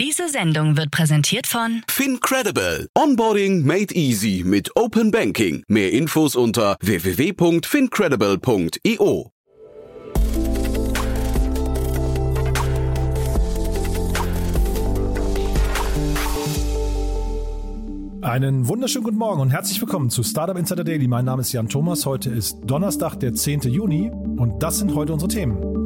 Diese Sendung wird präsentiert von FinCredible. Onboarding made easy mit Open Banking. Mehr Infos unter www.fincredible.io. Einen wunderschönen guten Morgen und herzlich willkommen zu Startup Insider Daily. Mein Name ist Jan Thomas. Heute ist Donnerstag, der 10. Juni und das sind heute unsere Themen.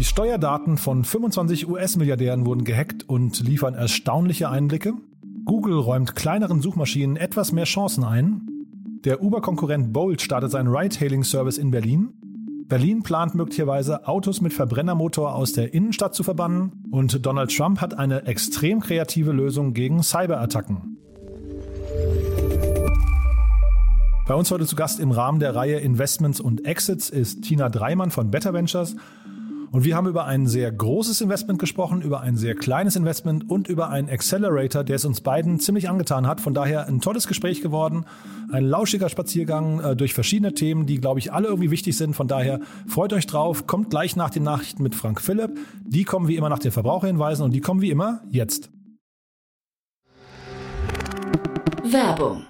Die Steuerdaten von 25 US-Milliardären wurden gehackt und liefern erstaunliche Einblicke. Google räumt kleineren Suchmaschinen etwas mehr Chancen ein. Der Uber-Konkurrent Bolt startet seinen Ride-Hailing-Service in Berlin. Berlin plant möglicherweise Autos mit Verbrennermotor aus der Innenstadt zu verbannen. Und Donald Trump hat eine extrem kreative Lösung gegen Cyberattacken. Bei uns heute zu Gast im Rahmen der Reihe Investments und Exits ist Tina Dreimann von Better Ventures. Und wir haben über ein sehr großes Investment gesprochen, über ein sehr kleines Investment und über einen Accelerator, der es uns beiden ziemlich angetan hat. Von daher ein tolles Gespräch geworden, ein lauschiger Spaziergang äh, durch verschiedene Themen, die, glaube ich, alle irgendwie wichtig sind. Von daher freut euch drauf, kommt gleich nach den Nachrichten mit Frank Philipp. Die kommen wie immer nach den Verbraucherhinweisen und die kommen wie immer jetzt. Werbung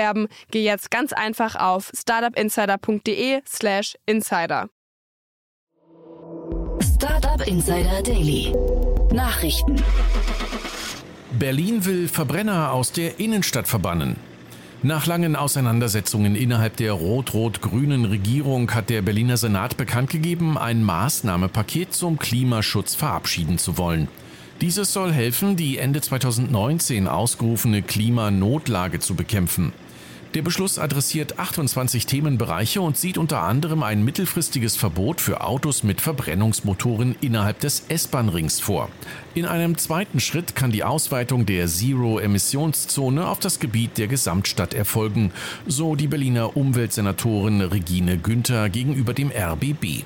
geh jetzt ganz einfach auf startupinsider.de/slash insider. Startup Insider Daily Nachrichten Berlin will Verbrenner aus der Innenstadt verbannen. Nach langen Auseinandersetzungen innerhalb der rot-rot-grünen Regierung hat der Berliner Senat bekannt gegeben, ein Maßnahmepaket zum Klimaschutz verabschieden zu wollen. Dieses soll helfen, die Ende 2019 ausgerufene Klimanotlage zu bekämpfen. Der Beschluss adressiert 28 Themenbereiche und sieht unter anderem ein mittelfristiges Verbot für Autos mit Verbrennungsmotoren innerhalb des S-Bahn-Rings vor. In einem zweiten Schritt kann die Ausweitung der Zero-Emissionszone auf das Gebiet der Gesamtstadt erfolgen, so die Berliner Umweltsenatorin Regine Günther gegenüber dem RBB.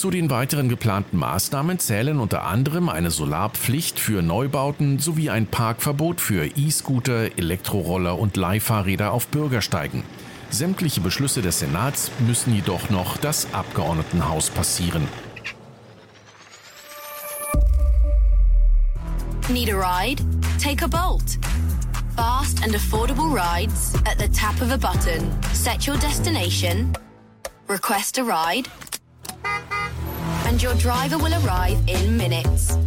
Zu den weiteren geplanten Maßnahmen zählen unter anderem eine Solarpflicht für Neubauten sowie ein Parkverbot für E-Scooter, Elektroroller und Leihfahrräder auf Bürgersteigen. Sämtliche Beschlüsse des Senats müssen jedoch noch das Abgeordnetenhaus passieren. Need a ride? Take a Bolt. Fast and affordable rides at the tap of a button. Set your destination. Request a ride and your driver will arrive in minutes.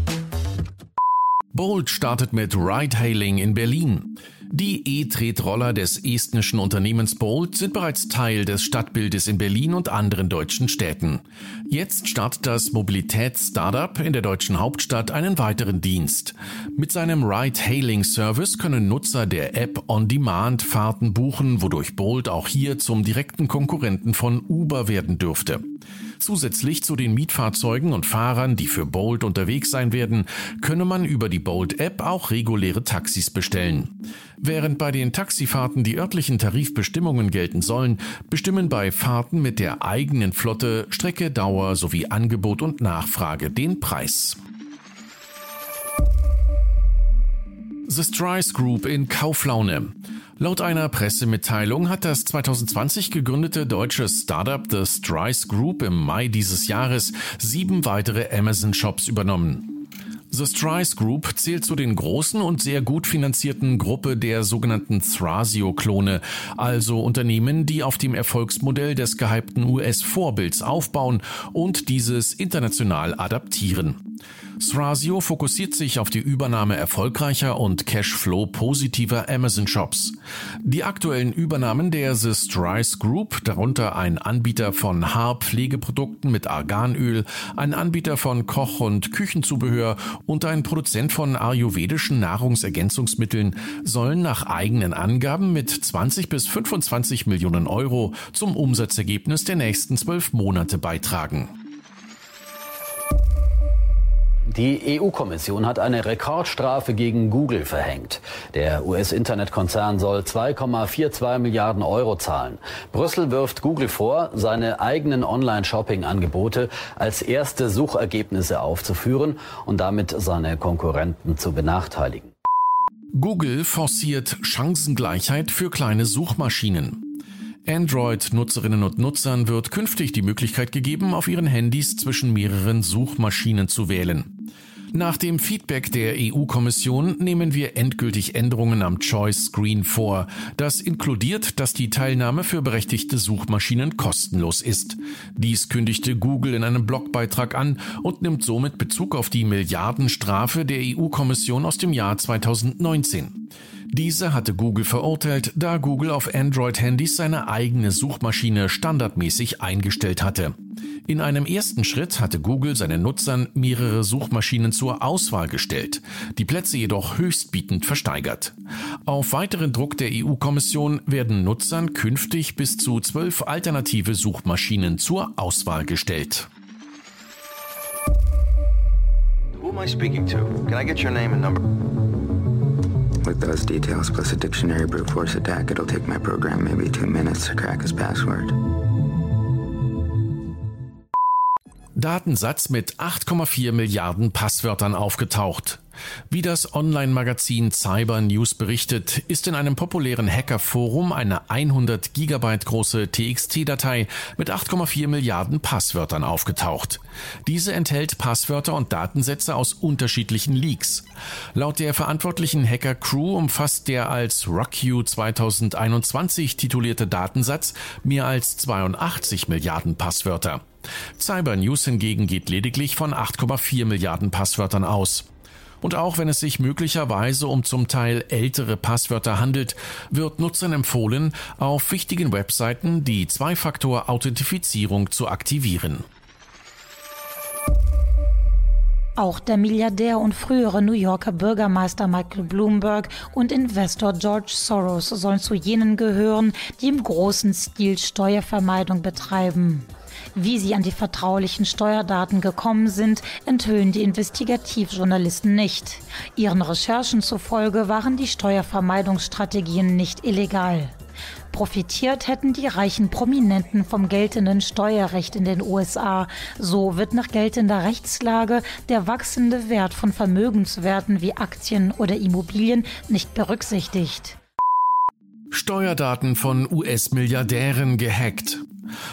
Bolt startet mit Ride-Hailing in Berlin. Die E-Tretroller des estnischen Unternehmens Bolt sind bereits Teil des Stadtbildes in Berlin und anderen deutschen Städten. Jetzt startet das Mobilitäts-Startup in der deutschen Hauptstadt einen weiteren Dienst. Mit seinem Ride-Hailing-Service können Nutzer der App On-Demand Fahrten buchen, wodurch Bolt auch hier zum direkten Konkurrenten von Uber werden dürfte. Zusätzlich zu den Mietfahrzeugen und Fahrern, die für Bolt unterwegs sein werden, könne man über die Bolt-App auch reguläre Taxis bestellen. Während bei den Taxifahrten die örtlichen Tarifbestimmungen gelten sollen, bestimmen bei Fahrten mit der eigenen Flotte Strecke, Dauer sowie Angebot und Nachfrage den Preis. The Strice Group in Kauflaune. Laut einer Pressemitteilung hat das 2020 gegründete deutsche Startup The Strice Group im Mai dieses Jahres sieben weitere Amazon-Shops übernommen. The Strice Group zählt zu den großen und sehr gut finanzierten Gruppe der sogenannten Thrasio-Klone, also Unternehmen, die auf dem Erfolgsmodell des gehypten US-Vorbilds aufbauen und dieses international adaptieren. Thrasio fokussiert sich auf die Übernahme erfolgreicher und Cashflow positiver Amazon Shops. Die aktuellen Übernahmen der The Strice Group, darunter ein Anbieter von Haarpflegeprodukten mit Arganöl, ein Anbieter von Koch- und Küchenzubehör und ein Produzent von ayurvedischen Nahrungsergänzungsmitteln, sollen nach eigenen Angaben mit 20 bis 25 Millionen Euro zum Umsatzergebnis der nächsten zwölf Monate beitragen. Die EU-Kommission hat eine Rekordstrafe gegen Google verhängt. Der US-Internetkonzern soll 2,42 Milliarden Euro zahlen. Brüssel wirft Google vor, seine eigenen Online-Shopping-Angebote als erste Suchergebnisse aufzuführen und damit seine Konkurrenten zu benachteiligen. Google forciert Chancengleichheit für kleine Suchmaschinen. Android-Nutzerinnen und Nutzern wird künftig die Möglichkeit gegeben, auf ihren Handys zwischen mehreren Suchmaschinen zu wählen. Nach dem Feedback der EU-Kommission nehmen wir endgültig Änderungen am Choice Screen vor. Das inkludiert, dass die Teilnahme für berechtigte Suchmaschinen kostenlos ist. Dies kündigte Google in einem Blogbeitrag an und nimmt somit Bezug auf die Milliardenstrafe der EU-Kommission aus dem Jahr 2019. Diese hatte Google verurteilt, da Google auf Android-Handys seine eigene Suchmaschine standardmäßig eingestellt hatte. In einem ersten Schritt hatte Google seinen Nutzern mehrere Suchmaschinen zur Auswahl gestellt, die Plätze jedoch höchstbietend versteigert. Auf weiteren Druck der EU-Kommission werden Nutzern künftig bis zu zwölf alternative Suchmaschinen zur Auswahl gestellt. Who am I speaking to? Can I get your name and number? With those details plus a dictionary brute force attack, it'll take my program maybe two minutes to crack his password. Datensatz mit 8,4 Milliarden Passwörtern aufgetaucht. Wie das Online-Magazin Cyber News berichtet, ist in einem populären Hackerforum eine 100 Gigabyte große TXT-Datei mit 8,4 Milliarden Passwörtern aufgetaucht. Diese enthält Passwörter und Datensätze aus unterschiedlichen Leaks. Laut der verantwortlichen Hacker-Crew umfasst der als RockU 2021 titulierte Datensatz mehr als 82 Milliarden Passwörter. Cyber News hingegen geht lediglich von 8,4 Milliarden Passwörtern aus. Und auch wenn es sich möglicherweise um zum Teil ältere Passwörter handelt, wird Nutzern empfohlen, auf wichtigen Webseiten die Zwei-Faktor-Authentifizierung zu aktivieren. Auch der Milliardär und frühere New Yorker Bürgermeister Michael Bloomberg und Investor George Soros sollen zu jenen gehören, die im großen Stil Steuervermeidung betreiben. Wie sie an die vertraulichen Steuerdaten gekommen sind, enthüllen die Investigativjournalisten nicht. Ihren Recherchen zufolge waren die Steuervermeidungsstrategien nicht illegal. Profitiert hätten die reichen Prominenten vom geltenden Steuerrecht in den USA. So wird nach geltender Rechtslage der wachsende Wert von Vermögenswerten wie Aktien oder Immobilien nicht berücksichtigt. Steuerdaten von US-Milliardären gehackt.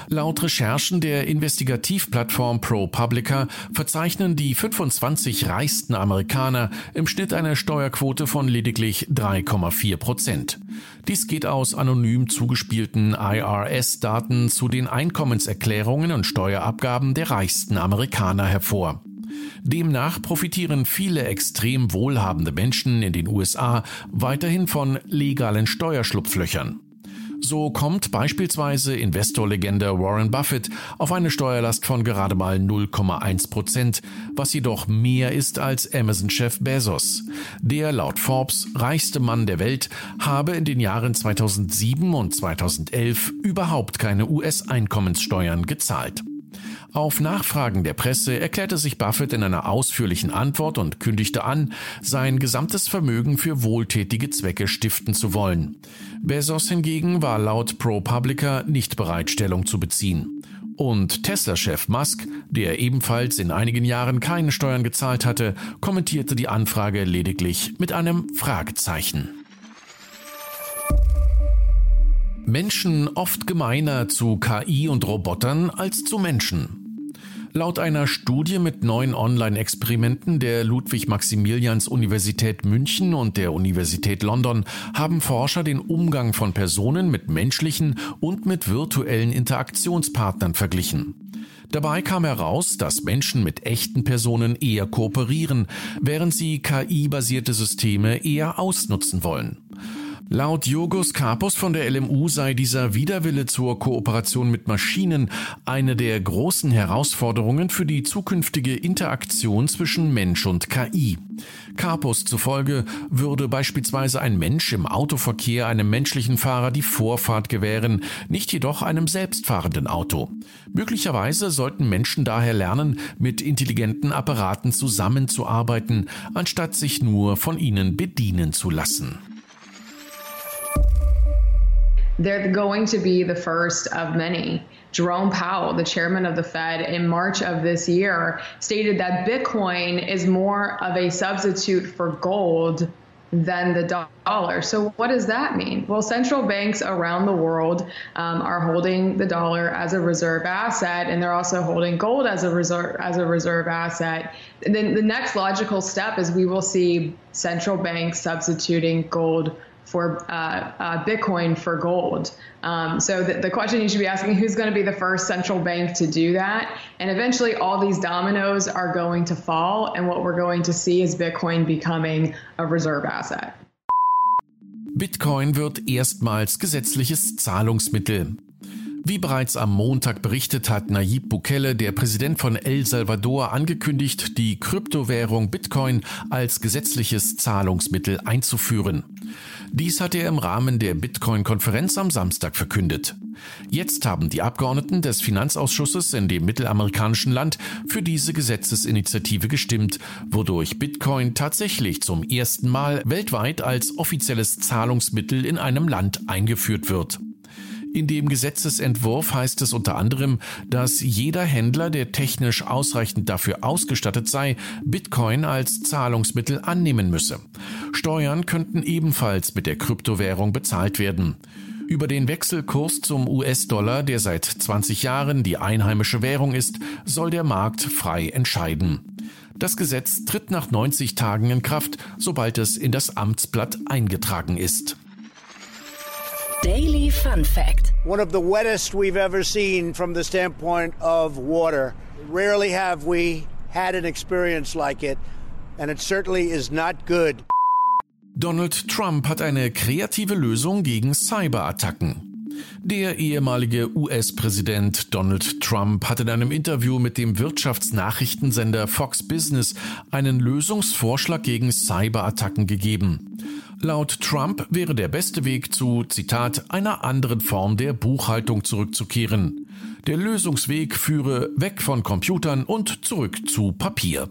Laut Recherchen der Investigativplattform ProPublica verzeichnen die 25 reichsten Amerikaner im Schnitt eine Steuerquote von lediglich 3,4 Prozent. Dies geht aus anonym zugespielten IRS-Daten zu den Einkommenserklärungen und Steuerabgaben der reichsten Amerikaner hervor. Demnach profitieren viele extrem wohlhabende Menschen in den USA weiterhin von legalen Steuerschlupflöchern. So kommt beispielsweise Investorlegende Warren Buffett auf eine Steuerlast von gerade mal 0,1 Prozent, was jedoch mehr ist als Amazon-Chef Bezos. Der laut Forbes reichste Mann der Welt habe in den Jahren 2007 und 2011 überhaupt keine US-Einkommenssteuern gezahlt. Auf Nachfragen der Presse erklärte sich Buffett in einer ausführlichen Antwort und kündigte an, sein gesamtes Vermögen für wohltätige Zwecke stiften zu wollen. Bezos hingegen war laut ProPublica nicht bereit, Stellung zu beziehen. Und Tesla-Chef Musk, der ebenfalls in einigen Jahren keine Steuern gezahlt hatte, kommentierte die Anfrage lediglich mit einem Fragezeichen. Menschen oft gemeiner zu KI und Robotern als zu Menschen. Laut einer Studie mit neun Online-Experimenten der Ludwig-Maximilians-Universität München und der Universität London haben Forscher den Umgang von Personen mit menschlichen und mit virtuellen Interaktionspartnern verglichen. Dabei kam heraus, dass Menschen mit echten Personen eher kooperieren, während sie KI-basierte Systeme eher ausnutzen wollen. Laut Jogos Kapos von der LMU sei dieser Widerwille zur Kooperation mit Maschinen eine der großen Herausforderungen für die zukünftige Interaktion zwischen Mensch und KI. Kapos zufolge würde beispielsweise ein Mensch im Autoverkehr einem menschlichen Fahrer die Vorfahrt gewähren, nicht jedoch einem selbstfahrenden Auto. Möglicherweise sollten Menschen daher lernen, mit intelligenten Apparaten zusammenzuarbeiten, anstatt sich nur von ihnen bedienen zu lassen. They're going to be the first of many. Jerome Powell, the chairman of the Fed, in March of this year, stated that Bitcoin is more of a substitute for gold than the dollar. So, what does that mean? Well, central banks around the world um, are holding the dollar as a reserve asset, and they're also holding gold as a reserve as a reserve asset. And then the next logical step is we will see central banks substituting gold for uh, uh, Bitcoin for gold. Um, so the, the, question you should be asking who's going to be the first central bank to do that? And eventually, all these dominoes are going to fall, and what we're going to see is Bitcoin becoming a reserve asset. Bitcoin wird erstmals gesetzliches Zahlungsmittel. Wie bereits am Montag berichtet hat Nayib Bukele, der Präsident von El Salvador, angekündigt, die Kryptowährung Bitcoin als gesetzliches Zahlungsmittel einzuführen. Dies hat er im Rahmen der Bitcoin-Konferenz am Samstag verkündet. Jetzt haben die Abgeordneten des Finanzausschusses in dem mittelamerikanischen Land für diese Gesetzesinitiative gestimmt, wodurch Bitcoin tatsächlich zum ersten Mal weltweit als offizielles Zahlungsmittel in einem Land eingeführt wird. In dem Gesetzesentwurf heißt es unter anderem, dass jeder Händler, der technisch ausreichend dafür ausgestattet sei, Bitcoin als Zahlungsmittel annehmen müsse. Steuern könnten ebenfalls mit der Kryptowährung bezahlt werden. Über den Wechselkurs zum US-Dollar, der seit 20 Jahren die einheimische Währung ist, soll der Markt frei entscheiden. Das Gesetz tritt nach 90 Tagen in Kraft, sobald es in das Amtsblatt eingetragen ist. Daily Fun Fact. One of the wettest we've ever seen from the standpoint of water. Rarely have we had an experience like it, and it certainly is not good. Donald Trump hat eine kreative Lösung gegen Cyberattacken. Der ehemalige US-Präsident Donald Trump hat in einem Interview mit dem Wirtschaftsnachrichtensender Fox Business einen Lösungsvorschlag gegen Cyberattacken gegeben. Laut Trump wäre der beste Weg zu, Zitat, einer anderen Form der Buchhaltung zurückzukehren. Der Lösungsweg führe weg von Computern und zurück zu Papier.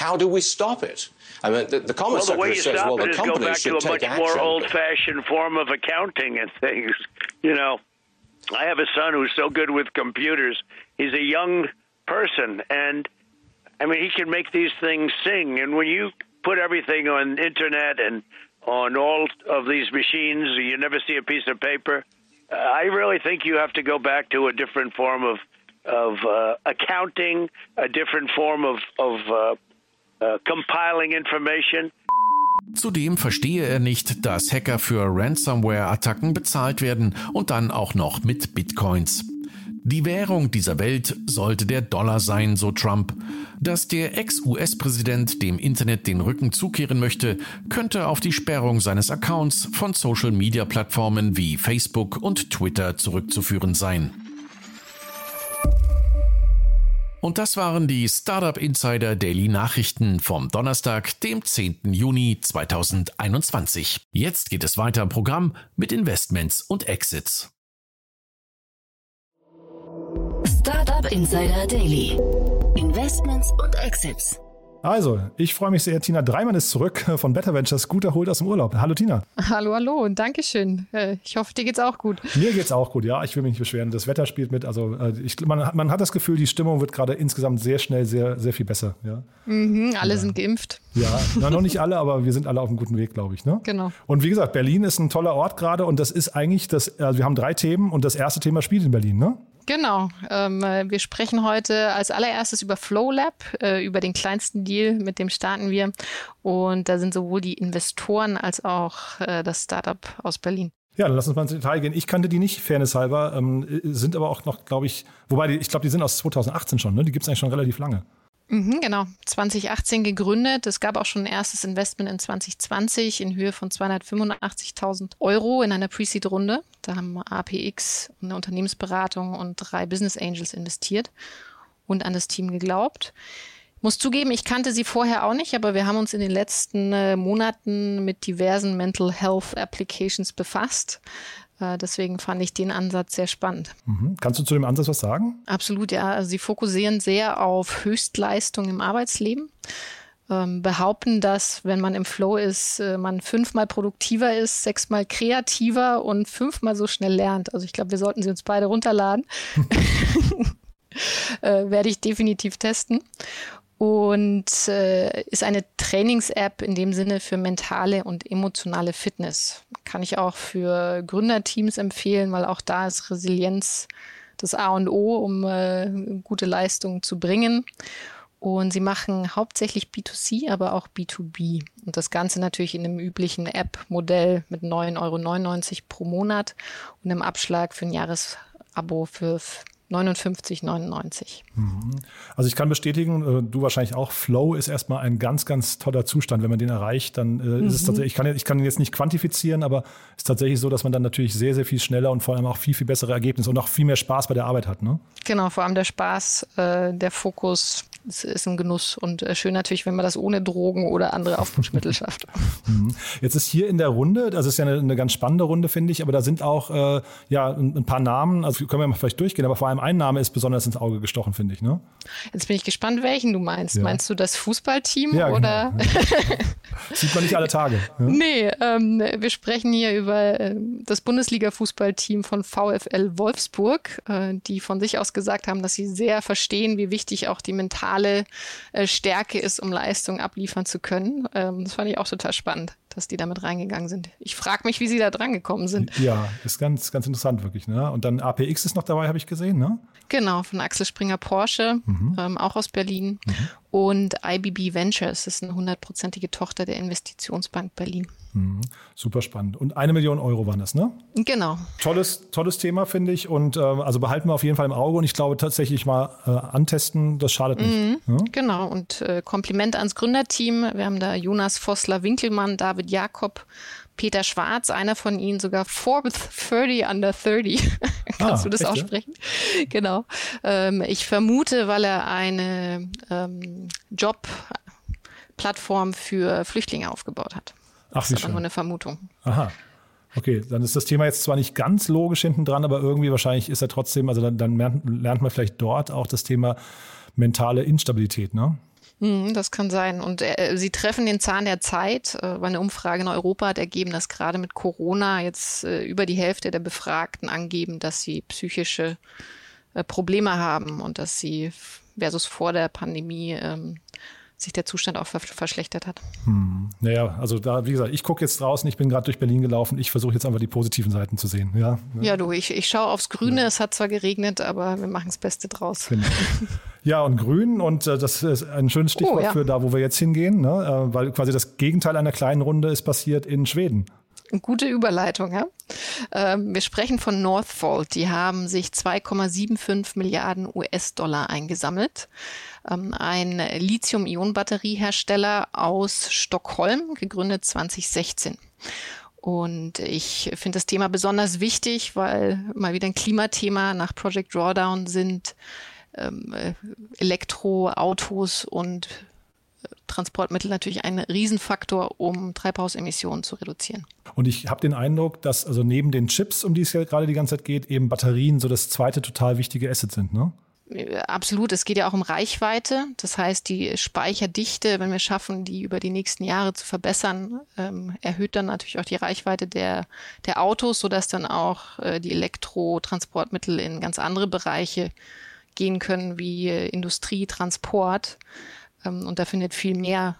How do we stop it? I mean, the, the Commerce well, the way Secretary you says, stop well, it the is go company back should to a much take more old-fashioned form of accounting and things. You know, I have a son who's so good with computers. He's a young person, and I mean, he can make these things sing. And when you put everything on internet and on all of these machines, you never see a piece of paper. Uh, I really think you have to go back to a different form of of uh, accounting, a different form of of uh, uh, compiling information. Zudem verstehe er nicht, dass Hacker für Ransomware-Attacken bezahlt werden und dann auch noch mit Bitcoins. Die Währung dieser Welt sollte der Dollar sein, so Trump. Dass der Ex-US-Präsident dem Internet den Rücken zukehren möchte, könnte auf die Sperrung seines Accounts von Social-Media-Plattformen wie Facebook und Twitter zurückzuführen sein. Und das waren die Startup Insider Daily Nachrichten vom Donnerstag, dem 10. Juni 2021. Jetzt geht es weiter im Programm mit Investments und Exits. Startup Insider Daily. Investments und Exits. Also, ich freue mich sehr. Tina Dreimann ist zurück von Better Ventures, gut erholt aus dem Urlaub. Hallo Tina. Hallo, hallo und Dankeschön. Äh, ich hoffe, dir geht's auch gut. Mir geht's auch gut, ja. Ich will mich nicht beschweren. Das Wetter spielt mit. Also, äh, ich, man, man hat das Gefühl, die Stimmung wird gerade insgesamt sehr schnell sehr, sehr viel besser. Ja. Mhm, alle ja. sind geimpft. Ja, na, noch nicht alle, aber wir sind alle auf einem guten Weg, glaube ich. Ne? Genau. Und wie gesagt, Berlin ist ein toller Ort gerade und das ist eigentlich das, also wir haben drei Themen und das erste Thema spielt in Berlin, ne? Genau. Ähm, wir sprechen heute als allererstes über FlowLab, äh, über den kleinsten Deal, mit dem starten wir. Und da sind sowohl die Investoren als auch äh, das Startup aus Berlin. Ja, dann lass uns mal ins Detail gehen. Ich kannte die nicht, fairness halber, ähm, sind aber auch noch, glaube ich, wobei, die, ich glaube, die sind aus 2018 schon, ne? Die gibt es eigentlich schon relativ lange. Mhm, genau, 2018 gegründet. Es gab auch schon ein erstes Investment in 2020 in Höhe von 285.000 Euro in einer Pre-Seed-Runde. Da haben APX, eine Unternehmensberatung und drei Business Angels investiert und an das Team geglaubt. Muss zugeben, ich kannte sie vorher auch nicht, aber wir haben uns in den letzten äh, Monaten mit diversen Mental Health Applications befasst. Äh, deswegen fand ich den Ansatz sehr spannend. Mhm. Kannst du zu dem Ansatz was sagen? Absolut, ja. Also sie fokussieren sehr auf Höchstleistung im Arbeitsleben ähm, behaupten, dass wenn man im Flow ist, äh, man fünfmal produktiver ist, sechsmal kreativer und fünfmal so schnell lernt. Also ich glaube, wir sollten sie uns beide runterladen. äh, werde ich definitiv testen und äh, ist eine Trainings-App in dem Sinne für mentale und emotionale Fitness. Kann ich auch für Gründerteams empfehlen, weil auch da ist Resilienz das A und O, um äh, gute Leistungen zu bringen. Und sie machen hauptsächlich B2C, aber auch B2B. Und das Ganze natürlich in einem üblichen App-Modell mit 9,99 Euro pro Monat und einem Abschlag für ein Jahresabo für 59,99. Mhm. Also ich kann bestätigen, äh, du wahrscheinlich auch, Flow ist erstmal ein ganz, ganz toller Zustand. Wenn man den erreicht, dann mhm. ist es mhm. tatsächlich, ich kann, ich kann ihn jetzt nicht quantifizieren, aber es ist tatsächlich so, dass man dann natürlich sehr, sehr viel schneller und vor allem auch viel, viel bessere Ergebnisse und auch viel mehr Spaß bei der Arbeit hat. Ne? Genau, vor allem der Spaß, äh, der Fokus es ist ein Genuss und schön natürlich, wenn man das ohne Drogen oder andere Aufputschmittel schafft. Mhm. Jetzt ist hier in der Runde, das ist ja eine, eine ganz spannende Runde, finde ich, aber da sind auch äh, ja, ein, ein, paar Namen, also können wir mal vielleicht durchgehen, aber vor allem ein Name ist besonders ins Auge gestochen, finde ich. Ne? Jetzt bin ich gespannt, welchen du meinst. Ja. Meinst du das Fußballteam ja, oder? Genau. Sieht man nicht alle Tage. Ja? Nee, ähm, wir sprechen hier über äh, das Bundesliga-Fußballteam von VfL Wolfsburg, äh, die von sich aus gesagt haben, dass sie sehr verstehen, wie wichtig auch die mentale mentale äh, Stärke ist, um Leistung abliefern zu können. Ähm, das fand ich auch total spannend, dass die damit reingegangen sind. Ich frage mich, wie sie da dran gekommen sind. Ja, ist ganz, ganz interessant wirklich. Ne? Und dann APX ist noch dabei, habe ich gesehen, ne? Genau, von Axel Springer Porsche, mhm. ähm, auch aus Berlin. Mhm. Und IBB Ventures ist eine hundertprozentige Tochter der Investitionsbank Berlin. Mhm. Super spannend. Und eine Million Euro waren das, ne? Genau. Tolles, tolles Thema, finde ich. Und äh, also behalten wir auf jeden Fall im Auge. Und ich glaube tatsächlich mal äh, antesten, das schadet nicht. Mhm. Ja? Genau. Und äh, Kompliment ans Gründerteam. Wir haben da Jonas Vossler-Winkelmann, David Jakob, Peter Schwarz, einer von ihnen sogar Forbes 30 under 30. Kannst ah, du das aussprechen? Genau. Ähm, ich vermute, weil er eine ähm, Jobplattform für Flüchtlinge aufgebaut hat. Ach, das ist aber nur eine Vermutung. Aha. Okay, dann ist das Thema jetzt zwar nicht ganz logisch hinten dran, aber irgendwie wahrscheinlich ist er trotzdem, also dann, dann lernt, lernt man vielleicht dort auch das Thema mentale Instabilität, ne? Mhm, das kann sein. Und äh, Sie treffen den Zahn der Zeit, äh, weil eine Umfrage in Europa hat ergeben, dass gerade mit Corona jetzt äh, über die Hälfte der Befragten angeben, dass sie psychische äh, Probleme haben und dass sie versus vor der Pandemie ähm, sich der Zustand auch verschlechtert hat. Hm. Naja, also da, wie gesagt, ich gucke jetzt draußen, ich bin gerade durch Berlin gelaufen, ich versuche jetzt einfach die positiven Seiten zu sehen. Ja, ja du, ich, ich schaue aufs Grüne, ja. es hat zwar geregnet, aber wir machen das Beste draus. Genau. Ja, und Grün, und äh, das ist ein schönes Stichwort oh, ja. für da, wo wir jetzt hingehen, ne? äh, weil quasi das Gegenteil einer kleinen Runde ist passiert in Schweden. Gute Überleitung, ja. Ähm, wir sprechen von Northvolt. Die haben sich 2,75 Milliarden US-Dollar eingesammelt. Ähm, ein Lithium-Ionen-Batteriehersteller aus Stockholm, gegründet 2016. Und ich finde das Thema besonders wichtig, weil mal wieder ein Klimathema nach Project Drawdown sind ähm, äh, Elektroautos und Transportmittel natürlich ein Riesenfaktor, um Treibhausemissionen zu reduzieren. Und ich habe den Eindruck, dass also neben den Chips, um die es ja gerade die ganze Zeit geht, eben Batterien so das zweite total wichtige Asset sind, ne? Absolut, es geht ja auch um Reichweite. Das heißt, die Speicherdichte, wenn wir schaffen, die über die nächsten Jahre zu verbessern, ähm, erhöht dann natürlich auch die Reichweite der, der Autos, sodass dann auch äh, die Elektrotransportmittel in ganz andere Bereiche gehen können, wie äh, Industrie, Transport. Ähm, und da findet viel mehr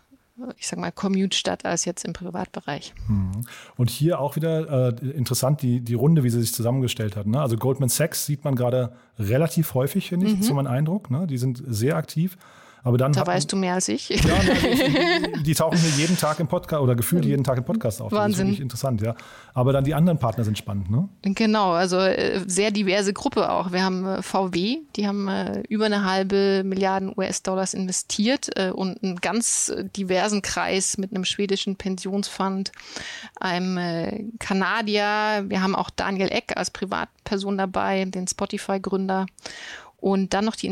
ich sag mal, Commute statt als jetzt im Privatbereich. Mhm. Und hier auch wieder äh, interessant die, die Runde, wie sie sich zusammengestellt hat. Ne? Also Goldman Sachs sieht man gerade relativ häufig, finde ich, mhm. so mein Eindruck. Ne? Die sind sehr aktiv. Aber dann da weißt du mehr als ich. Ja, die, die, tauchen hier jeden Tag im Podcast oder gefühlt jeden Tag im Podcast auf. Wahnsinn. Das ist interessant, ja. Aber dann die anderen Partner sind spannend, ne? Genau, also äh, sehr diverse Gruppe auch. Wir haben äh, VW, die haben äh, über eine halbe Milliarden US-Dollars investiert und einen ganz diversen Kreis mit einem schwedischen Pensionsfonds, einem Kanadier. Wir haben auch Daniel Eck als Privatperson dabei, den Spotify-Gründer und dann noch die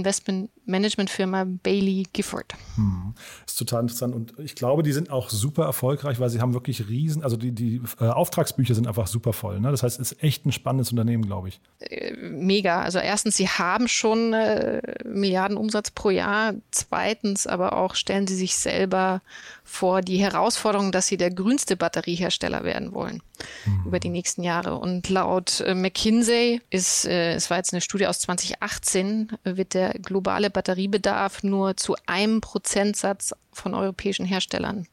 Investmentmanagementfirma Bailey Gifford. Hm. Das ist total interessant und ich glaube, die sind auch super erfolgreich, weil sie haben wirklich riesen, also die, die äh, Auftragsbücher sind einfach super voll. Ne? Das heißt, es ist echt ein spannendes Unternehmen, glaube ich. Äh, mega. Also erstens, sie haben schon äh, Milliarden Umsatz pro Jahr. Zweitens aber auch stellen sie sich selber vor die Herausforderung, dass sie der grünste Batteriehersteller werden wollen mhm. über die nächsten Jahre. Und laut äh, McKinsey ist, äh, es war jetzt eine Studie aus 2018, wird der globale Batteriebedarf nur zu einem Prozentsatz von europäischen Herstellern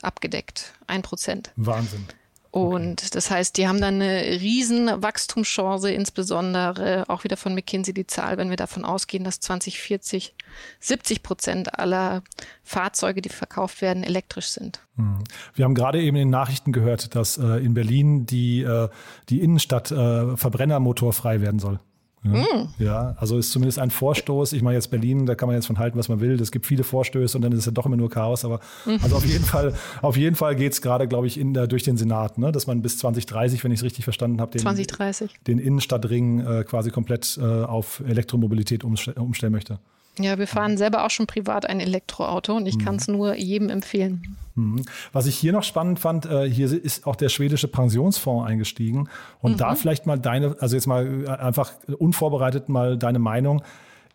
abgedeckt. Ein Prozent. Wahnsinn. Und okay. das heißt, die haben dann eine riesen Wachstumschance, insbesondere auch wieder von McKinsey die Zahl, wenn wir davon ausgehen, dass 2040 70 Prozent aller Fahrzeuge, die verkauft werden, elektrisch sind. Hm. Wir haben gerade eben in den Nachrichten gehört, dass äh, in Berlin die, äh, die Innenstadt äh, verbrennermotorfrei werden soll. Ja, mm. ja, also ist zumindest ein Vorstoß. Ich meine jetzt Berlin, da kann man jetzt von halten, was man will. Es gibt viele Vorstöße und dann ist es ja doch immer nur Chaos. Aber mhm. also auf jeden Fall, auf jeden Fall geht es gerade, glaube ich, in der, durch den Senat, ne? dass man bis 2030, wenn ich es richtig verstanden habe, den, 2030. den Innenstadtring äh, quasi komplett äh, auf Elektromobilität umstellen möchte. Ja, wir fahren selber auch schon privat ein Elektroauto und ich mhm. kann es nur jedem empfehlen. Mhm. Was ich hier noch spannend fand, äh, hier ist auch der schwedische Pensionsfonds eingestiegen. Und mhm. da vielleicht mal deine, also jetzt mal äh, einfach unvorbereitet mal deine Meinung.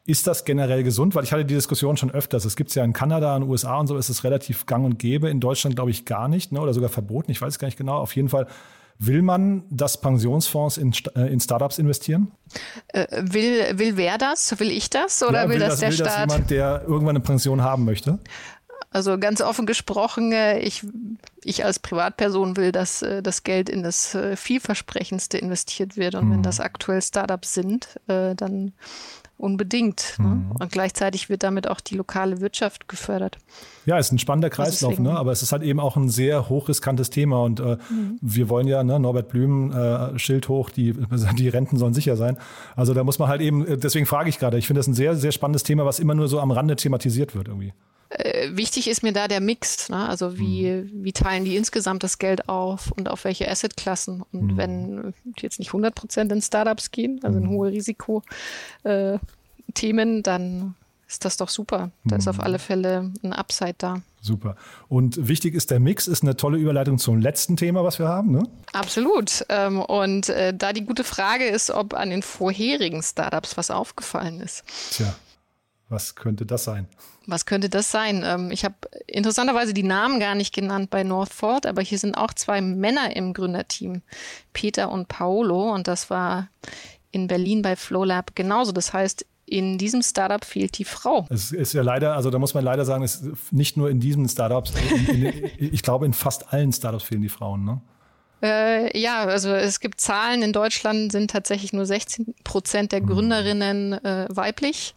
Ist das generell gesund? Weil ich hatte die Diskussion schon öfters. Es gibt es ja in Kanada, in den USA und so ist es relativ gang und gäbe. In Deutschland glaube ich gar nicht, ne? oder sogar verboten. Ich weiß es gar nicht genau. Auf jeden Fall Will man, dass Pensionsfonds in, äh, in Startups investieren? Äh, will, will wer das? Will ich das? Oder ja, will, will, das, der will Staat? Das jemand, der irgendwann eine Pension haben möchte? Also ganz offen gesprochen, äh, ich, ich als Privatperson will, dass das Geld in das vielversprechendste investiert wird. Und mhm. wenn das aktuell Startups sind, dann Unbedingt. Ne? Mhm. Und gleichzeitig wird damit auch die lokale Wirtschaft gefördert. Ja, ist ein spannender Kreislauf, ne? aber es ist halt eben auch ein sehr hochriskantes Thema. Und äh, mhm. wir wollen ja, ne, Norbert Blüm, äh, Schild hoch, die, die Renten sollen sicher sein. Also da muss man halt eben, äh, deswegen frage ich gerade, ich finde das ein sehr, sehr spannendes Thema, was immer nur so am Rande thematisiert wird irgendwie. Äh, wichtig ist mir da der Mix, ne? also wie, mhm. wie teilen die insgesamt das Geld auf und auf welche Assetklassen. Und mhm. wenn die jetzt nicht 100 Prozent in Startups gehen, also ein mhm. hohe Risiko, äh, dann ist das doch super. Da ist auf mhm. alle Fälle ein Upside da. Super. Und wichtig ist der Mix, ist eine tolle Überleitung zum letzten Thema, was wir haben, ne? Absolut. Ähm, und äh, da die gute Frage ist, ob an den vorherigen Startups was aufgefallen ist. Tja, was könnte das sein? Was könnte das sein? Ähm, ich habe interessanterweise die Namen gar nicht genannt bei Northford, aber hier sind auch zwei Männer im Gründerteam, Peter und Paolo. Und das war in Berlin bei FlowLab genauso. Das heißt, in diesem Startup fehlt die Frau. Es ist ja leider, also da muss man leider sagen, es ist nicht nur in diesen Startups, in, in, ich glaube, in fast allen Startups fehlen die Frauen, ne? Äh, ja, also es gibt Zahlen, in Deutschland sind tatsächlich nur 16 Prozent der mhm. Gründerinnen äh, weiblich.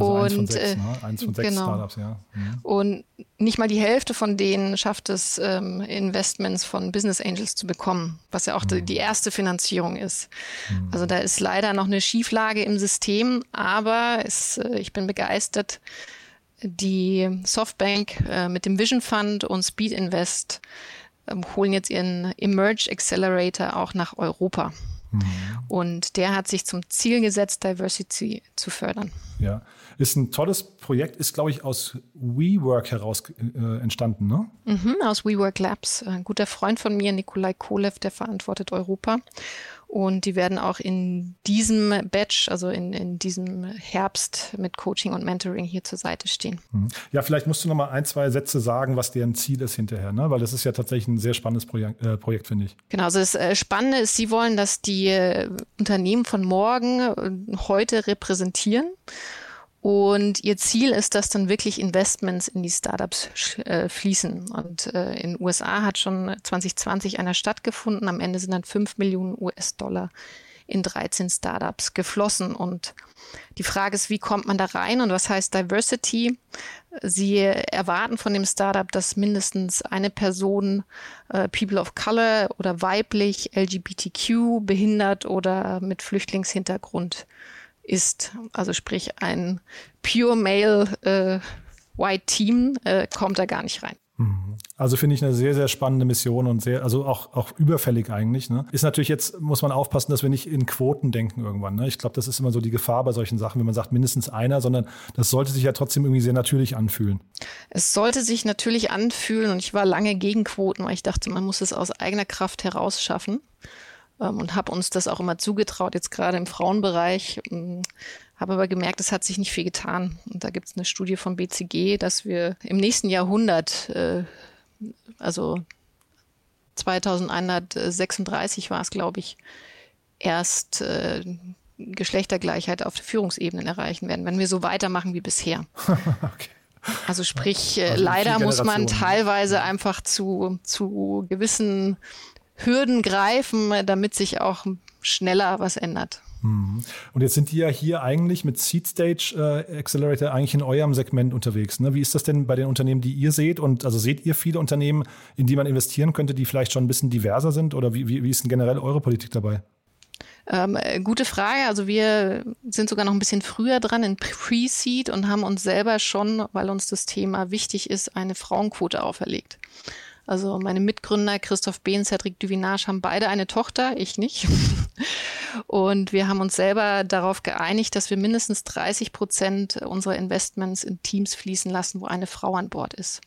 Also und, eins von sechs, äh, ne? eins von sechs genau. Startups, ja. Mhm. Und nicht mal die Hälfte von denen schafft es, ähm, Investments von Business Angels zu bekommen, was ja auch mhm. die, erste Finanzierung ist. Mhm. Also da ist leider noch eine Schieflage im System, aber es, äh, ich bin begeistert. Die Softbank äh, mit dem Vision Fund und Speed Invest äh, holen jetzt ihren Emerge Accelerator auch nach Europa. Mhm. Und der hat sich zum Ziel gesetzt, Diversity zu fördern. Ja, ist ein tolles Projekt, ist, glaube ich, aus WeWork heraus äh, entstanden, ne? Mhm, aus WeWork Labs. Ein guter Freund von mir, Nikolai Kolev, der verantwortet Europa. Und die werden auch in diesem Batch, also in, in diesem Herbst mit Coaching und Mentoring hier zur Seite stehen. Mhm. Ja, vielleicht musst du noch mal ein, zwei Sätze sagen, was deren Ziel ist hinterher, ne? weil das ist ja tatsächlich ein sehr spannendes Projekt, äh, Projekt finde ich. Genau, also das äh, Spannende ist, sie wollen, dass die äh, Unternehmen von morgen äh, heute repräsentieren und ihr Ziel ist, dass dann wirklich Investments in die Startups äh, fließen. Und äh, in den USA hat schon 2020 einer stattgefunden. Am Ende sind dann 5 Millionen US-Dollar in 13 Startups geflossen. Und die Frage ist, wie kommt man da rein und was heißt Diversity? Sie erwarten von dem Startup, dass mindestens eine Person äh, People of Color oder weiblich, LGBTQ, behindert oder mit Flüchtlingshintergrund ist. Also sprich ein Pure Male äh, White Team äh, kommt da gar nicht rein. Mhm. Also finde ich eine sehr, sehr spannende Mission und sehr, also auch, auch überfällig eigentlich. Ne? Ist natürlich jetzt, muss man aufpassen, dass wir nicht in Quoten denken irgendwann. Ne? Ich glaube, das ist immer so die Gefahr bei solchen Sachen, wenn man sagt, mindestens einer, sondern das sollte sich ja trotzdem irgendwie sehr natürlich anfühlen. Es sollte sich natürlich anfühlen und ich war lange gegen Quoten, weil ich dachte, man muss es aus eigener Kraft heraus schaffen und habe uns das auch immer zugetraut, jetzt gerade im Frauenbereich. Ähm, habe aber gemerkt, es hat sich nicht viel getan. Und da gibt es eine Studie vom BCG, dass wir im nächsten Jahrhundert, äh, also 2136 war es, glaube ich, erst äh, Geschlechtergleichheit auf der Führungsebene erreichen werden, wenn wir so weitermachen wie bisher. okay. Also sprich, äh, also leider muss man teilweise einfach zu, zu gewissen Hürden greifen, damit sich auch schneller was ändert. Mhm. Und jetzt sind die ja hier eigentlich mit Seed Stage äh, Accelerator eigentlich in eurem Segment unterwegs. Ne? Wie ist das denn bei den Unternehmen, die ihr seht? Und also seht ihr viele Unternehmen, in die man investieren könnte, die vielleicht schon ein bisschen diverser sind? Oder wie, wie, wie ist denn generell eure Politik dabei? Ähm, äh, gute Frage. Also wir sind sogar noch ein bisschen früher dran in Pre-Seed und haben uns selber schon, weil uns das Thema wichtig ist, eine Frauenquote auferlegt. Also meine Mitgründer Christoph B. und Cedric Duvinage haben beide eine Tochter, ich nicht. Und wir haben uns selber darauf geeinigt, dass wir mindestens 30 Prozent unserer Investments in Teams fließen lassen, wo eine Frau an Bord ist.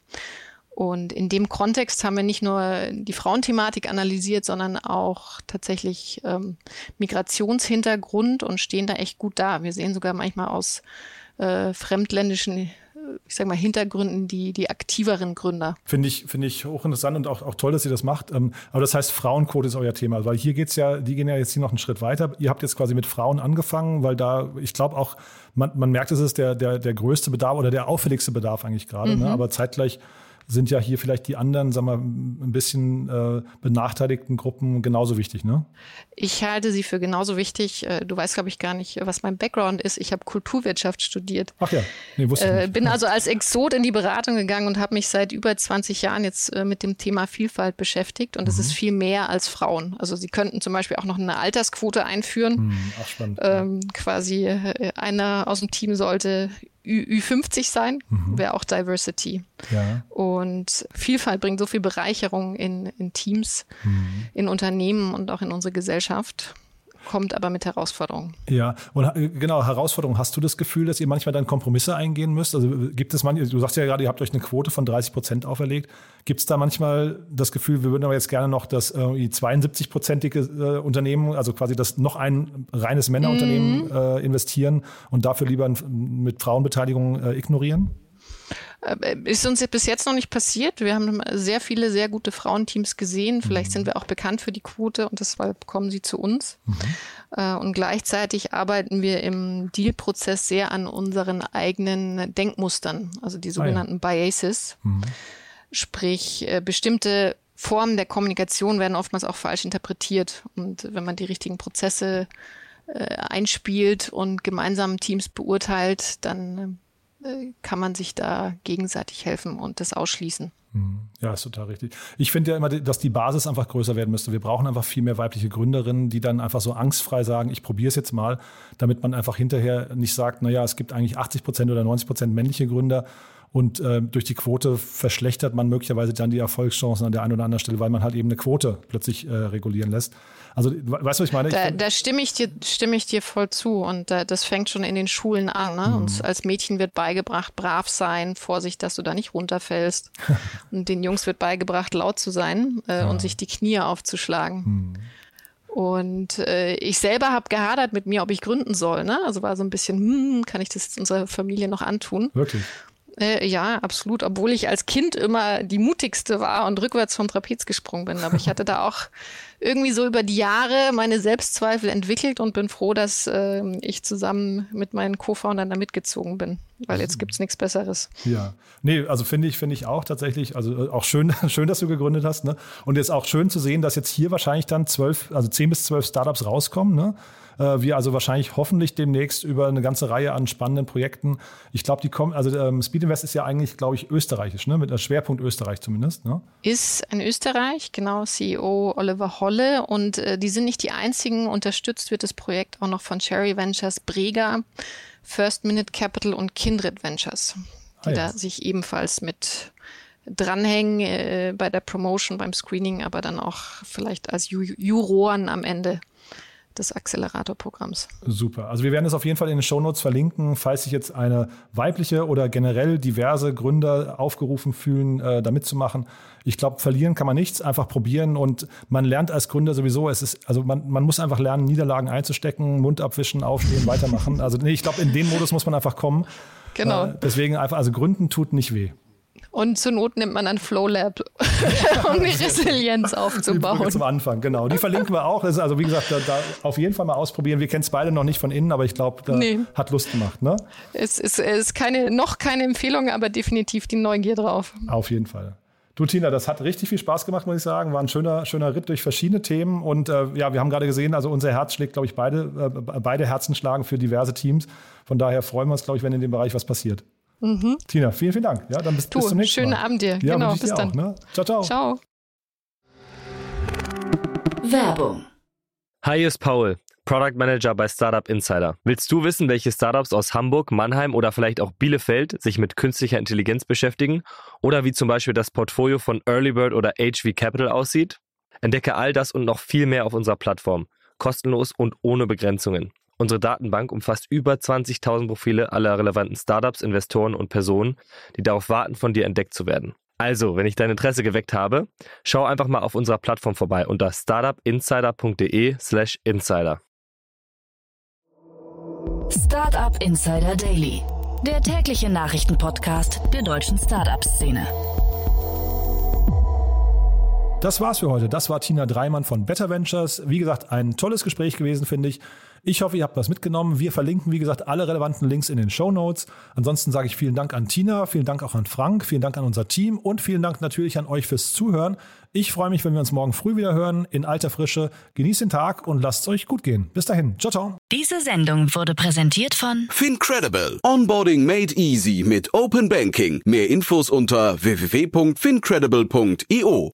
Und in dem Kontext haben wir nicht nur die Frauenthematik analysiert, sondern auch tatsächlich ähm, Migrationshintergrund und stehen da echt gut da. Wir sehen sogar manchmal aus äh, fremdländischen ich sag mal, Hintergründen die, die aktiveren Gründer. Finde ich, finde ich hochinteressant und auch, auch toll, dass ihr das macht. Ähm, aber das heißt, Frauenquote ist euer Thema, weil hier geht's ja, die gehen ja jetzt hier noch einen Schritt weiter. Ihr habt jetzt quasi mit Frauen angefangen, weil da, ich glaube auch, man, man merkt, es ist der, der, der größte Bedarf oder der auffälligste Bedarf eigentlich gerade. Ne? Mhm. Ne? Aber zeitgleich sind ja hier vielleicht die anderen, sagen wir, ein bisschen äh, benachteiligten Gruppen genauso wichtig, ne? Ich halte sie für genauso wichtig. Äh, du weißt, glaube ich, gar nicht, was mein Background ist. Ich habe Kulturwirtschaft studiert. Ach ja, nee, wusste äh, Bin also als Exot in die Beratung gegangen und habe mich seit über 20 Jahren jetzt äh, mit dem Thema Vielfalt beschäftigt. Und es mhm. ist viel mehr als Frauen. Also sie könnten zum Beispiel auch noch eine Altersquote einführen. Mhm, ach, spannend. Ähm, quasi einer aus dem Team sollte Ü 50 sein, mhm. wäre auch Diversity. Ja. Und Vielfalt bringt so viel Bereicherung in, in Teams, mhm. in Unternehmen und auch in unsere Gesellschaft kommt aber mit Herausforderungen. Ja, und äh, genau, Herausforderungen. Hast du das Gefühl, dass ihr manchmal dann Kompromisse eingehen müsst? Also gibt es manchmal, du sagst ja gerade, ihr habt euch eine Quote von 30 Prozent auferlegt. Gibt es da manchmal das Gefühl, wir würden aber jetzt gerne noch das äh, 72-prozentige äh, Unternehmen, also quasi das noch ein reines Männerunternehmen mhm. äh, investieren und dafür lieber mit Frauenbeteiligung äh, ignorieren? Äh, ist uns bis jetzt noch nicht passiert. Wir haben sehr viele sehr gute Frauenteams gesehen. Vielleicht mhm. sind wir auch bekannt für die Quote und deshalb kommen sie zu uns. Mhm. Äh, und gleichzeitig arbeiten wir im Deal-Prozess sehr an unseren eigenen Denkmustern, also die sogenannten ah, ja. Biases. Mhm. Sprich, äh, bestimmte Formen der Kommunikation werden oftmals auch falsch interpretiert. Und wenn man die richtigen Prozesse einspielt und gemeinsam Teams beurteilt, dann kann man sich da gegenseitig helfen und das ausschließen. Mhm. Ja, ist total richtig. Ich finde ja immer, dass die Basis einfach größer werden müsste. Wir brauchen einfach viel mehr weibliche Gründerinnen, die dann einfach so angstfrei sagen, ich probiere es jetzt mal, damit man einfach hinterher nicht sagt, naja, es gibt eigentlich 80 Prozent oder 90 Prozent männliche Gründer und äh, durch die Quote verschlechtert man möglicherweise dann die Erfolgschancen an der einen oder anderen Stelle, weil man halt eben eine Quote plötzlich äh, regulieren lässt. Also, weißt du, was ich meine? Da, da stimme, ich dir, stimme ich dir voll zu. Und äh, das fängt schon in den Schulen an. Ne? Mhm. Uns als Mädchen wird beigebracht, brav sein, Vorsicht, dass du da nicht runterfällst. und den Jungs wird beigebracht, laut zu sein äh, ja. und sich die Knie aufzuschlagen. Mhm. Und äh, ich selber habe gehadert mit mir, ob ich gründen soll. Ne? Also war so ein bisschen, hm, kann ich das unserer Familie noch antun? Wirklich? Äh, ja, absolut. Obwohl ich als Kind immer die mutigste war und rückwärts vom Trapez gesprungen bin. Aber ich hatte da auch irgendwie so über die Jahre meine Selbstzweifel entwickelt und bin froh, dass äh, ich zusammen mit meinen Co-Foundern da mitgezogen bin. Weil jetzt gibt es nichts Besseres. Ja, nee, also finde ich, finde ich auch tatsächlich, also äh, auch schön, schön, dass du gegründet hast, ne? Und jetzt auch schön zu sehen, dass jetzt hier wahrscheinlich dann zwölf, also zehn bis zwölf Startups rauskommen, ne? Äh, wir also wahrscheinlich hoffentlich demnächst über eine ganze Reihe an spannenden Projekten. Ich glaube, die kommen, also ähm, Speed Invest ist ja eigentlich, glaube ich, österreichisch, ne? mit einem Schwerpunkt Österreich zumindest. Ne? Ist in Österreich, genau, CEO Oliver Holle. Und äh, die sind nicht die einzigen. Unterstützt wird das Projekt auch noch von Cherry Ventures, Brega, First Minute Capital und Kindred Ventures, die ah, ja. da sich ebenfalls mit dranhängen äh, bei der Promotion, beim Screening, aber dann auch vielleicht als Ju Juroren am Ende des Accelerator-Programms. Super. Also wir werden es auf jeden Fall in den Shownotes verlinken, falls sich jetzt eine weibliche oder generell diverse Gründer aufgerufen fühlen, äh, da mitzumachen. Ich glaube, verlieren kann man nichts, einfach probieren und man lernt als Gründer sowieso, es ist, also man, man muss einfach lernen, Niederlagen einzustecken, Mund abwischen, aufstehen, weitermachen. Also nee, ich glaube, in den Modus muss man einfach kommen. Genau. Äh, deswegen einfach, also Gründen tut nicht weh. Und zur Not nimmt man dann Flowlab, um die Resilienz aufzubauen. zum Anfang, genau. Die verlinken wir auch. also wie gesagt, da, da, auf jeden Fall mal ausprobieren. Wir kennen es beide noch nicht von innen, aber ich glaube, da nee. hat Lust gemacht. Ne? Es ist, ist keine, noch keine Empfehlung, aber definitiv die Neugier drauf. Auf jeden Fall. Du, Tina, das hat richtig viel Spaß gemacht, muss ich sagen. War ein schöner, schöner Ritt durch verschiedene Themen. Und äh, ja, wir haben gerade gesehen, also unser Herz schlägt, glaube ich, beide, äh, beide Herzen schlagen für diverse Teams. Von daher freuen wir uns, glaube ich, wenn in dem Bereich was passiert. Mhm. Tina, vielen, vielen Dank. Ja, dann bis, du, bis zum nächsten schönen Mal. Schönen Abend dir. Ja, genau, bis dir dann. Auch, ne? Ciao, ciao. Ciao. Werbung. Hi, hier ist Paul, Product Manager bei Startup Insider. Willst du wissen, welche Startups aus Hamburg, Mannheim oder vielleicht auch Bielefeld sich mit künstlicher Intelligenz beschäftigen? Oder wie zum Beispiel das Portfolio von Earlybird oder HV Capital aussieht? Entdecke all das und noch viel mehr auf unserer Plattform. Kostenlos und ohne Begrenzungen. Unsere Datenbank umfasst über 20.000 Profile aller relevanten Startups, Investoren und Personen, die darauf warten, von dir entdeckt zu werden. Also, wenn ich dein Interesse geweckt habe, schau einfach mal auf unserer Plattform vorbei unter startupinsider.de/slash insider. Startup Insider Daily, der tägliche Nachrichtenpodcast der deutschen Startup-Szene. Das war's für heute. Das war Tina Dreimann von Better Ventures. Wie gesagt, ein tolles Gespräch gewesen, finde ich. Ich hoffe, ihr habt was mitgenommen. Wir verlinken, wie gesagt, alle relevanten Links in den Show Notes. Ansonsten sage ich vielen Dank an Tina, vielen Dank auch an Frank, vielen Dank an unser Team und vielen Dank natürlich an euch fürs Zuhören. Ich freue mich, wenn wir uns morgen früh wieder hören, in alter Frische. Genießt den Tag und lasst es euch gut gehen. Bis dahin. Ciao, ciao. Diese Sendung wurde präsentiert von Fincredible. Onboarding made easy mit Open Banking. Mehr Infos unter www.fincredible.io.